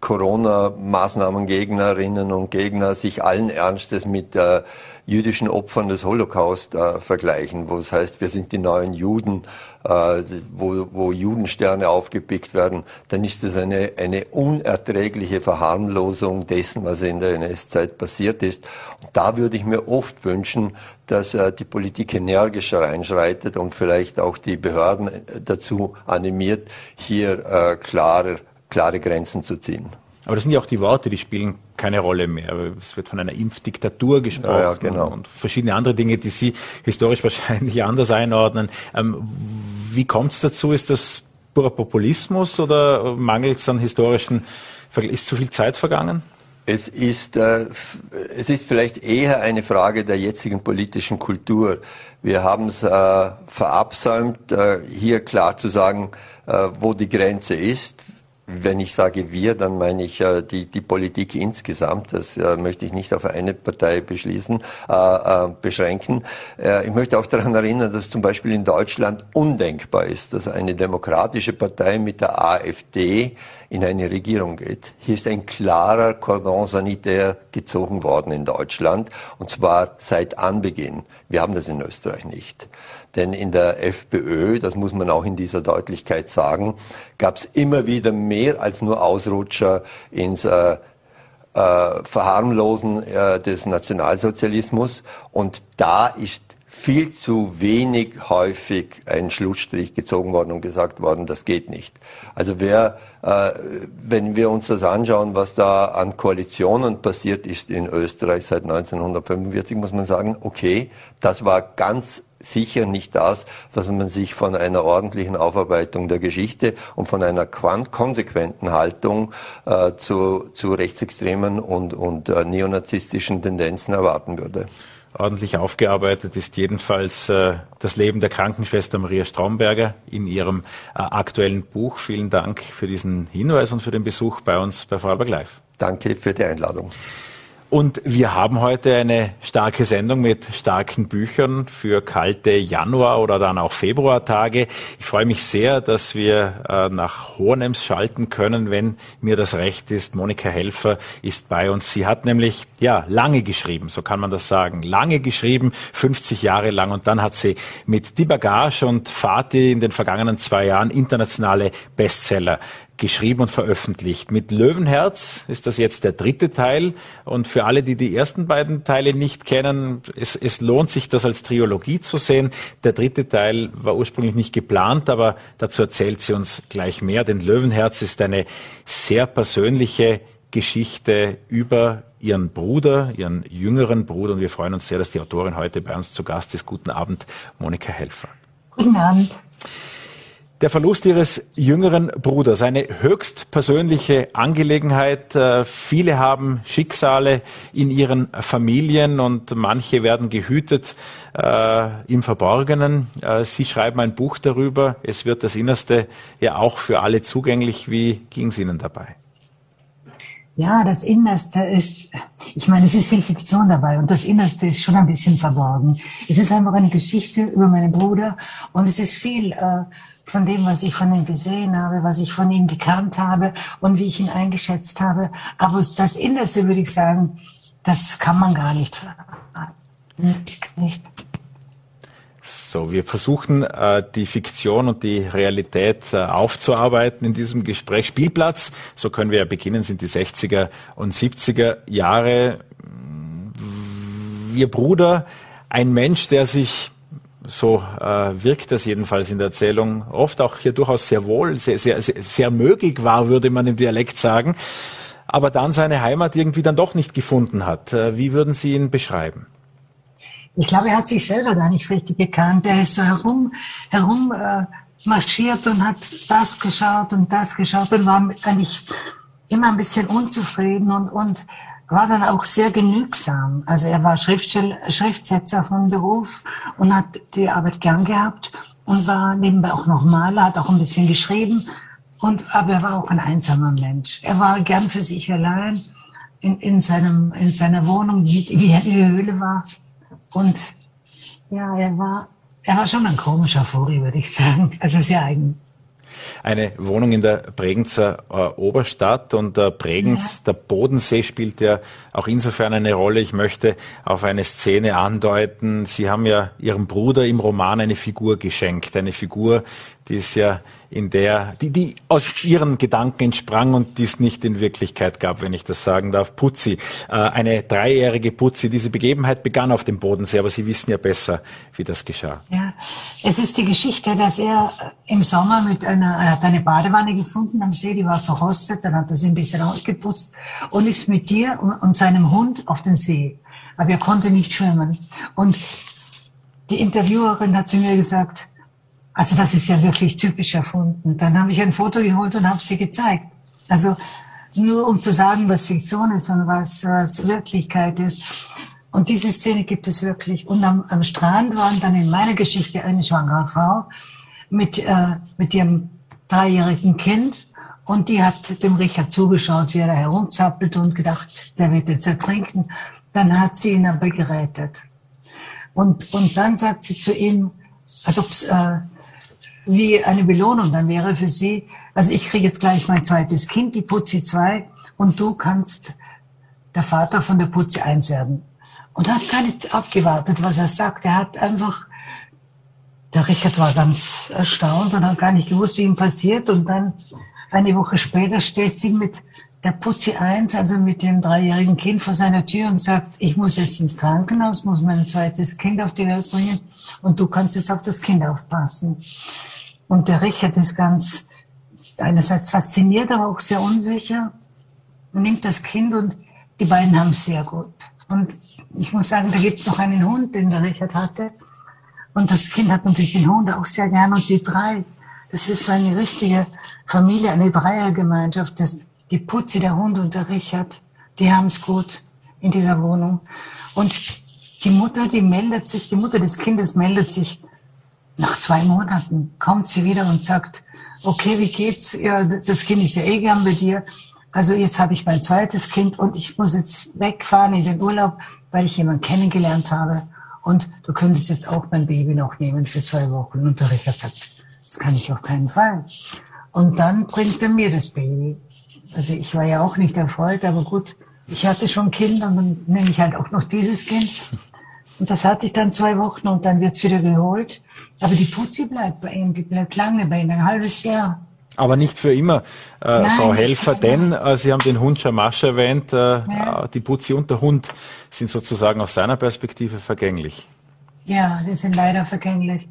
Corona-Maßnahmengegnerinnen und Gegner sich allen Ernstes mit äh, jüdischen Opfern des Holocaust äh, vergleichen, wo es heißt, wir sind die neuen Juden, äh, wo, wo Judensterne aufgepickt werden, dann ist das eine, eine unerträgliche Verharmlosung dessen, was in der NS-Zeit passiert ist. Und da würde ich mir oft wünschen, dass äh, die Politik energischer einschreitet und vielleicht auch die Behörden äh, dazu animiert, hier äh, klare, klare Grenzen zu ziehen. Aber das sind ja auch die Worte, die spielen keine Rolle mehr. Es wird von einer Impfdiktatur gesprochen ja, ja, genau. und verschiedene andere Dinge, die Sie historisch wahrscheinlich anders einordnen. Ähm, wie kommt es dazu? Ist das purer Populismus oder mangelt es an historischen, ist zu viel Zeit vergangen? Es ist, äh, es ist vielleicht eher eine Frage der jetzigen politischen Kultur. Wir haben es äh, verabsäumt, äh, hier klar zu sagen, äh, wo die Grenze ist. Wenn ich sage wir, dann meine ich äh, die, die Politik insgesamt. Das äh, möchte ich nicht auf eine Partei beschließen, äh, äh, beschränken. Äh, ich möchte auch daran erinnern, dass zum Beispiel in Deutschland undenkbar ist, dass eine demokratische Partei mit der AfD in eine Regierung geht. Hier ist ein klarer Cordon sanitaire gezogen worden in Deutschland, und zwar seit Anbeginn. Wir haben das in Österreich nicht. Denn in der FPÖ, das muss man auch in dieser Deutlichkeit sagen, gab es immer wieder mehr als nur Ausrutscher ins äh, äh, Verharmlosen äh, des Nationalsozialismus. Und da ist viel zu wenig häufig ein Schlussstrich gezogen worden und gesagt worden, das geht nicht. Also wer, äh, wenn wir uns das anschauen, was da an Koalitionen passiert ist in Österreich seit 1945, muss man sagen, okay, das war ganz sicher nicht das, was man sich von einer ordentlichen Aufarbeitung der Geschichte und von einer konsequenten Haltung äh, zu, zu rechtsextremen und, und äh, neonazistischen Tendenzen erwarten würde ordentlich aufgearbeitet ist jedenfalls äh, das Leben der Krankenschwester Maria Straumberger in ihrem äh, aktuellen Buch. Vielen Dank für diesen Hinweis und für den Besuch bei uns bei Vorarlberg Live. Danke für die Einladung. Und wir haben heute eine starke Sendung mit starken Büchern für kalte Januar- oder dann auch Februartage. Ich freue mich sehr, dass wir äh, nach Hohenems schalten können, wenn mir das recht ist. Monika Helfer ist bei uns. Sie hat nämlich, ja, lange geschrieben, so kann man das sagen. Lange geschrieben, 50 Jahre lang. Und dann hat sie mit Die Bagage und Fatih in den vergangenen zwei Jahren internationale Bestseller geschrieben und veröffentlicht. Mit Löwenherz ist das jetzt der dritte Teil. Und für alle, die die ersten beiden Teile nicht kennen, es, es lohnt sich, das als Triologie zu sehen. Der dritte Teil war ursprünglich nicht geplant, aber dazu erzählt sie uns gleich mehr. Denn Löwenherz ist eine sehr persönliche Geschichte über ihren Bruder, ihren jüngeren Bruder. Und wir freuen uns sehr, dass die Autorin heute bei uns zu Gast ist. Guten Abend, Monika Helfer. Guten Abend. Der Verlust ihres jüngeren Bruders, eine höchst persönliche Angelegenheit. Äh, viele haben Schicksale in ihren Familien und manche werden gehütet äh, im Verborgenen. Äh, Sie schreiben ein Buch darüber. Es wird das Innerste ja auch für alle zugänglich. Wie ging es Ihnen dabei? Ja, das Innerste ist, ich meine, es ist viel Fiktion dabei und das Innerste ist schon ein bisschen verborgen. Es ist einfach eine Geschichte über meinen Bruder und es ist viel äh, von dem, was ich von ihm gesehen habe, was ich von ihm gekannt habe und wie ich ihn eingeschätzt habe. Aber das Innerste würde ich sagen, das kann man gar nicht verraten. Nicht. So, wir versuchen äh, die Fiktion und die Realität äh, aufzuarbeiten in diesem Gespräch. Spielplatz, so können wir ja beginnen, sind die 60er und 70er Jahre. Ihr Bruder, ein Mensch, der sich so äh, wirkt das jedenfalls in der Erzählung, oft auch hier durchaus sehr wohl, sehr, sehr, sehr, möglich war, würde man im Dialekt sagen, aber dann seine Heimat irgendwie dann doch nicht gefunden hat. Äh, wie würden Sie ihn beschreiben? Ich glaube, er hat sich selber gar nicht richtig gekannt. Er ist so herum, herum äh, marschiert und hat das geschaut und das geschaut und war eigentlich immer ein bisschen unzufrieden und, und war dann auch sehr genügsam. Also er war Schriftsetzer von Beruf und hat die Arbeit gern gehabt und war nebenbei auch noch Maler, hat auch ein bisschen geschrieben. Und, aber er war auch ein einsamer Mensch. Er war gern für sich allein in, in, seinem, in seiner Wohnung, wie, wie eine Höhle war. Und ja, er war, er war schon ein komischer Vogel, würde ich sagen. Also sehr eigen eine Wohnung in der Bregenzer äh, Oberstadt und äh, Bregenz, ja. der Bodensee spielt ja auch insofern eine Rolle. Ich möchte auf eine Szene andeuten. Sie haben ja Ihrem Bruder im Roman eine Figur geschenkt, eine Figur, die es ja in der, die, die aus ihren Gedanken entsprang und die es nicht in Wirklichkeit gab, wenn ich das sagen darf. Putzi, äh, eine dreijährige Putzi. Diese Begebenheit begann auf dem Bodensee, aber Sie wissen ja besser, wie das geschah. Ja, es ist die Geschichte, dass er im Sommer mit einer, er hat eine Badewanne gefunden am See, die war verrostet, dann hat er sie ein bisschen ausgeputzt und ist mit dir und seinem Hund auf den See. Aber er konnte nicht schwimmen. Und die Interviewerin hat zu mir gesagt, also das ist ja wirklich typisch erfunden. Dann habe ich ein Foto geholt und habe sie gezeigt. Also nur um zu sagen, was Fiktion ist und was, was Wirklichkeit ist. Und diese Szene gibt es wirklich. Und am, am Strand waren dann in meiner Geschichte eine schwangere Frau mit, äh, mit ihrem dreijährigen Kind. Und die hat dem Richard zugeschaut, wie er da herumzappelt und gedacht, der wird jetzt ertrinken. Dann hat sie ihn aber gerettet. Und, und dann sagt sie zu ihm, als ob äh, wie eine Belohnung dann wäre für sie, also ich kriege jetzt gleich mein zweites Kind, die Putzi 2, und du kannst der Vater von der Putzi 1 werden. Und er hat gar nicht abgewartet, was er sagt. Er hat einfach, der Richard war ganz erstaunt und hat gar nicht gewusst, wie ihm passiert. Und dann eine Woche später steht sie mit der Putzi 1, also mit dem dreijährigen Kind vor seiner Tür und sagt, ich muss jetzt ins Krankenhaus, muss mein zweites Kind auf die Welt bringen und du kannst jetzt auf das Kind aufpassen. Und der Richard ist ganz einerseits fasziniert, aber auch sehr unsicher und nimmt das Kind und die beiden haben es sehr gut. Und ich muss sagen, da gibt es noch einen Hund, den der Richard hatte. Und das Kind hat natürlich den Hund auch sehr gern. Und die drei, das ist so eine richtige Familie, eine Dreiergemeinschaft. Das, die Putzi, der Hund und der Richard, die haben es gut in dieser Wohnung. Und die Mutter, die meldet sich, die Mutter des Kindes meldet sich nach zwei Monaten kommt sie wieder und sagt, okay, wie geht's? Ja, das Kind ist ja eh gern bei dir. Also jetzt habe ich mein zweites Kind und ich muss jetzt wegfahren in den Urlaub, weil ich jemanden kennengelernt habe. Und du könntest jetzt auch mein Baby noch nehmen für zwei Wochen. Und der Richard sagt, das kann ich auf keinen Fall. Und dann bringt er mir das Baby. Also ich war ja auch nicht erfreut, aber gut, ich hatte schon Kinder und dann nehme ich halt auch noch dieses Kind. Und das hatte ich dann zwei Wochen und dann wird's wieder geholt. Aber die Putzi bleibt bei ihm, die bleibt lange bei ihm, ein halbes Jahr. Aber nicht für immer, äh, Nein, Frau Helfer, denn äh, Sie haben den Hund Schamasch erwähnt. Äh, ja. Äh, die Putzi und der Hund sind sozusagen aus seiner Perspektive vergänglich. Ja, die sind leider vergänglich.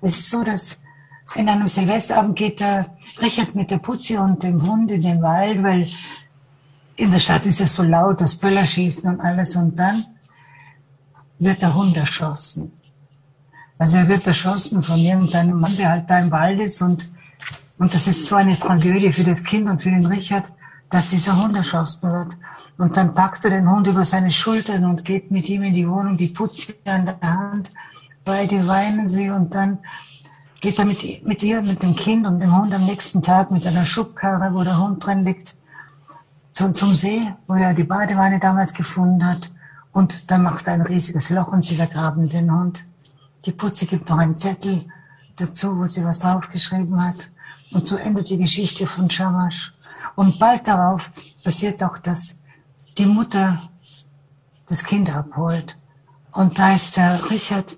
Es ist so, dass in einem Silvesterabend geht der Richard mit der Putzi und dem Hund in den Wald, weil in der Stadt ist es so laut, das Böllerschießen und alles. Und dann wird der Hund erschossen. Also er wird erschossen von irgendeinem Mann, der halt da im Wald ist und, und das ist so eine Tragödie für das Kind und für den Richard, dass dieser Hund erschossen wird. Und dann packt er den Hund über seine Schultern und geht mit ihm in die Wohnung, die putzt an der Hand, beide weinen sie und dann geht er mit, mit ihr, mit dem Kind und dem Hund am nächsten Tag mit einer Schubkarre, wo der Hund drin liegt, zum, zum See, wo er die Badewanne damals gefunden hat. Und dann macht er ein riesiges Loch und sie vergraben den Hund. Die Putze gibt noch einen Zettel dazu, wo sie was draufgeschrieben hat. Und so endet die Geschichte von Shamash. Und bald darauf passiert auch, dass die Mutter das Kind abholt. Und da ist der Richard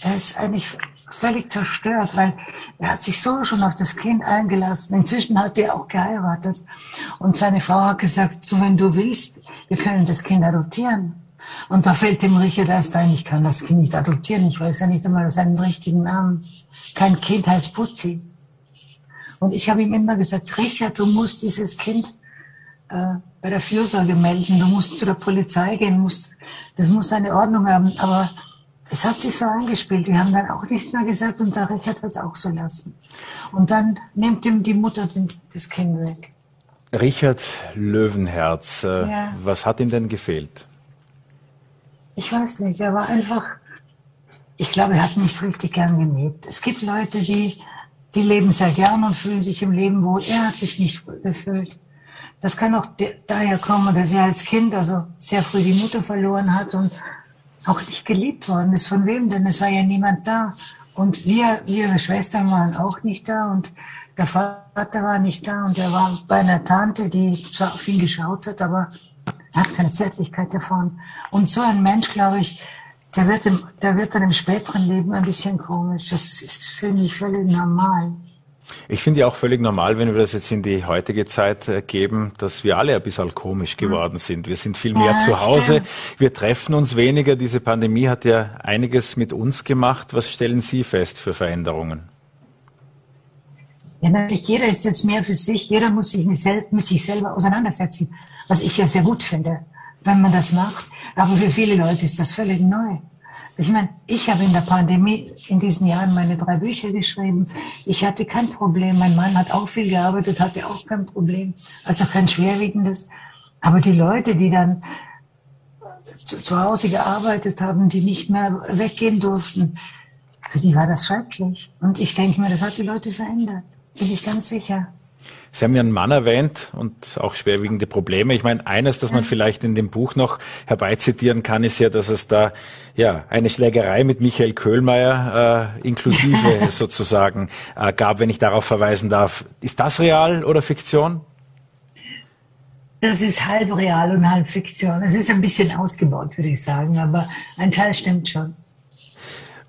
er ist eigentlich völlig zerstört, weil er hat sich so schon auf das Kind eingelassen. Inzwischen hat er auch geheiratet. Und seine Frau hat gesagt, so, wenn du willst, wir können das Kind adoptieren. Und da fällt dem Richard erst ein, ich kann das Kind nicht adoptieren. Ich weiß ja nicht einmal seinen richtigen Namen. Kein Kind heißt Putzi. Und ich habe ihm immer gesagt, Richard, du musst dieses Kind äh, bei der Fürsorge melden, du musst zu der Polizei gehen, musst, das muss eine Ordnung haben. Aber es hat sich so eingespielt. Wir haben dann auch nichts mehr gesagt und der Richard hat es auch so lassen. Und dann nimmt ihm die Mutter das Kind weg. Richard Löwenherz, äh, ja. was hat ihm denn gefehlt? Ich weiß nicht, er war einfach, ich glaube, er hat nicht richtig gern gelebt. Es gibt Leute, die, die leben sehr gern und fühlen sich im Leben wohl. Er hat sich nicht gefühlt. Das kann auch daher kommen, dass er als Kind also sehr früh die Mutter verloren hat und auch nicht geliebt worden ist. Von wem denn? Es war ja niemand da. Und wir, ihre Schwestern waren auch nicht da und der Vater war nicht da und er war bei einer Tante, die zwar auf ihn geschaut hat, aber er hat keine Zärtlichkeit davon. Und so ein Mensch, glaube ich, der wird, im, der wird dann im späteren Leben ein bisschen komisch. Das ist, finde ich, völlig normal. Ich finde ja auch völlig normal, wenn wir das jetzt in die heutige Zeit äh, geben, dass wir alle ein bisschen komisch geworden sind. Wir sind viel mehr ja, zu Hause. Stimmt. Wir treffen uns weniger. Diese Pandemie hat ja einiges mit uns gemacht. Was stellen Sie fest für Veränderungen? Ja, natürlich, jeder ist jetzt mehr für sich. Jeder muss sich mit sich selber auseinandersetzen was ich ja sehr gut finde, wenn man das macht. Aber für viele Leute ist das völlig neu. Ich meine, ich habe in der Pandemie in diesen Jahren meine drei Bücher geschrieben. Ich hatte kein Problem. Mein Mann hat auch viel gearbeitet, hatte auch kein Problem. Also kein schwerwiegendes. Aber die Leute, die dann zu, zu Hause gearbeitet haben, die nicht mehr weggehen durften, für die war das schrecklich. Und ich denke mir, das hat die Leute verändert. Bin ich ganz sicher. Sie haben ja einen Mann erwähnt und auch schwerwiegende Probleme. Ich meine, eines, das man vielleicht in dem Buch noch herbeizitieren kann, ist ja, dass es da ja eine Schlägerei mit Michael Köhlmeier äh, inklusive sozusagen äh, gab, wenn ich darauf verweisen darf. Ist das real oder Fiktion? Das ist halb real und halb Fiktion. Es ist ein bisschen ausgebaut, würde ich sagen, aber ein Teil stimmt schon.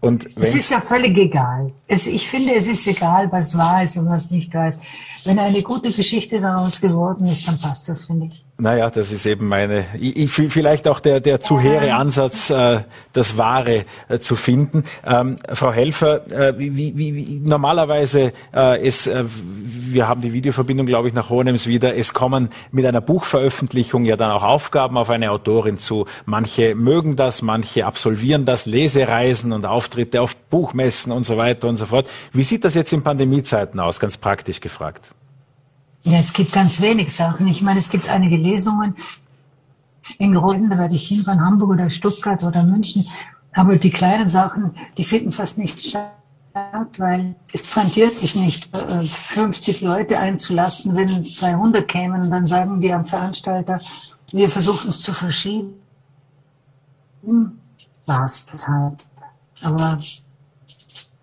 Und es ist ja völlig egal. Es, ich finde, es ist egal, was wahr ist und was nicht wahr ist. Wenn eine gute Geschichte daraus geworden ist, dann passt das, finde ich. Naja, das ist eben meine, ich, vielleicht auch der, der zu hehre Ansatz, äh, das Wahre äh, zu finden. Ähm, Frau Helfer, äh, wie, wie, wie, normalerweise äh, es, äh, wir haben die Videoverbindung, glaube ich, nach Hohenems wieder. Es kommen mit einer Buchveröffentlichung ja dann auch Aufgaben auf eine Autorin zu. Manche mögen das, manche absolvieren das, Lesereisen und Auftritte auf Buchmessen und so weiter und so fort. Wie sieht das jetzt in Pandemiezeiten aus, ganz praktisch gefragt? Ja, es gibt ganz wenig Sachen. Ich meine, es gibt einige Lesungen. In Groden, da werde ich hinfahren, Hamburg oder Stuttgart oder München. Aber die kleinen Sachen, die finden fast nicht statt, weil es rentiert sich nicht, 50 äh, Leute einzulassen, wenn 200 kämen und dann sagen die am Veranstalter, wir versuchen es zu verschieben. Hm, war es das halt. Aber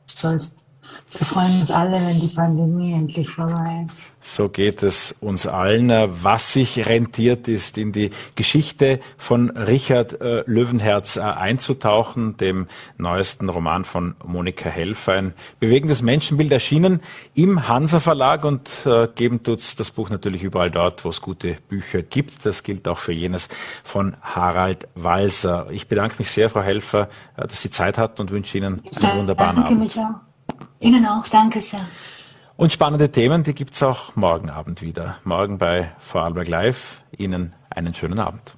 soll's wir freuen uns alle, wenn die Pandemie endlich vorbei ist. So geht es uns allen. Was sich rentiert, ist in die Geschichte von Richard äh, Löwenherz äh, einzutauchen, dem neuesten Roman von Monika Helfer. Ein bewegendes Menschenbild erschienen im Hansa Verlag und äh, geben tut's das Buch natürlich überall dort, wo es gute Bücher gibt. Das gilt auch für jenes von Harald Walser. Ich bedanke mich sehr, Frau Helfer, äh, dass Sie Zeit hatten und wünsche Ihnen einen wunderbaren danke Abend. Mich auch. Ihnen auch, danke sehr. Und spannende Themen, die gibt es auch morgen Abend wieder. Morgen bei Vorarlberg Live. Ihnen einen schönen Abend.